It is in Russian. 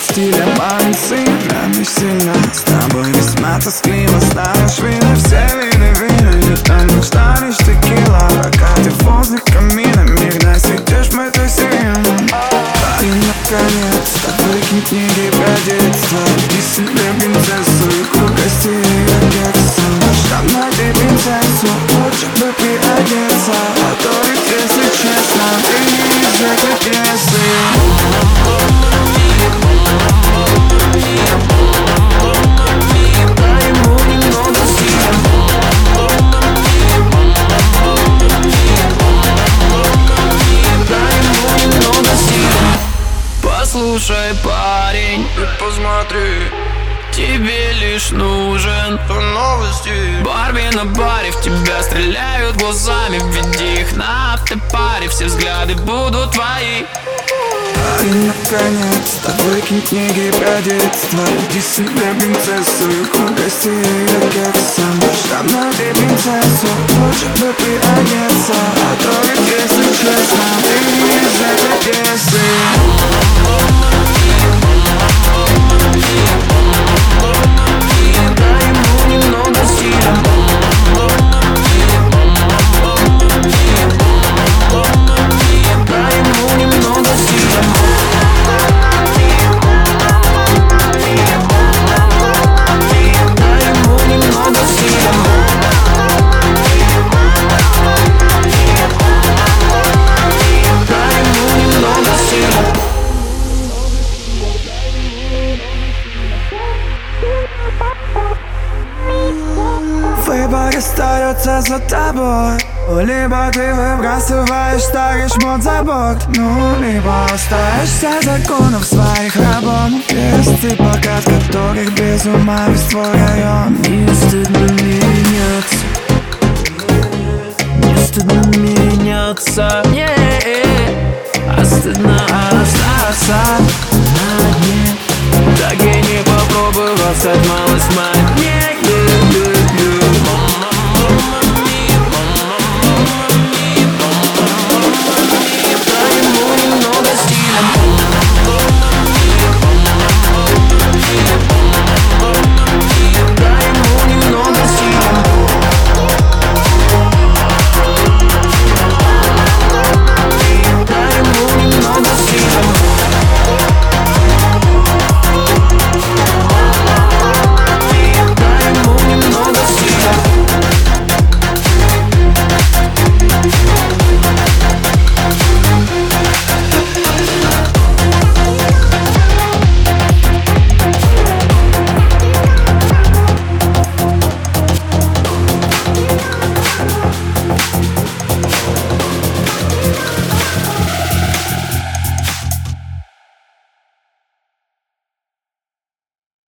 стиля, мамин сын Нами сильно С тобой весьма тоскливо Станешь вина, все виды вина Не там ночна лишь текила. Пока ты возле камина Мирно сидишь, мы тусим. И наконец-то выкинь книги про детство Иди себе принцессу и круг гостей Послушай, парень, Ты посмотри, тебе лишь нужен новости. Барби на баре, в тебя стреляют глазами Веди их на автопаре, все взгляды будут твои. И наконец-то выкинь книги про детство. Иди себе принцессу и круг гостей и кексом Штамп на тебе принцессу, лучше бы переодеться А то ведь, Выбор остается за тобой. Либо ты выбрасываешь старый шмот за борт Ну, либо остаешься законов своих рабом Есть ты пока от которых без ума весь твой район. Не стыдно меняться. Не стыдно меняться. Не, а стыдно остаться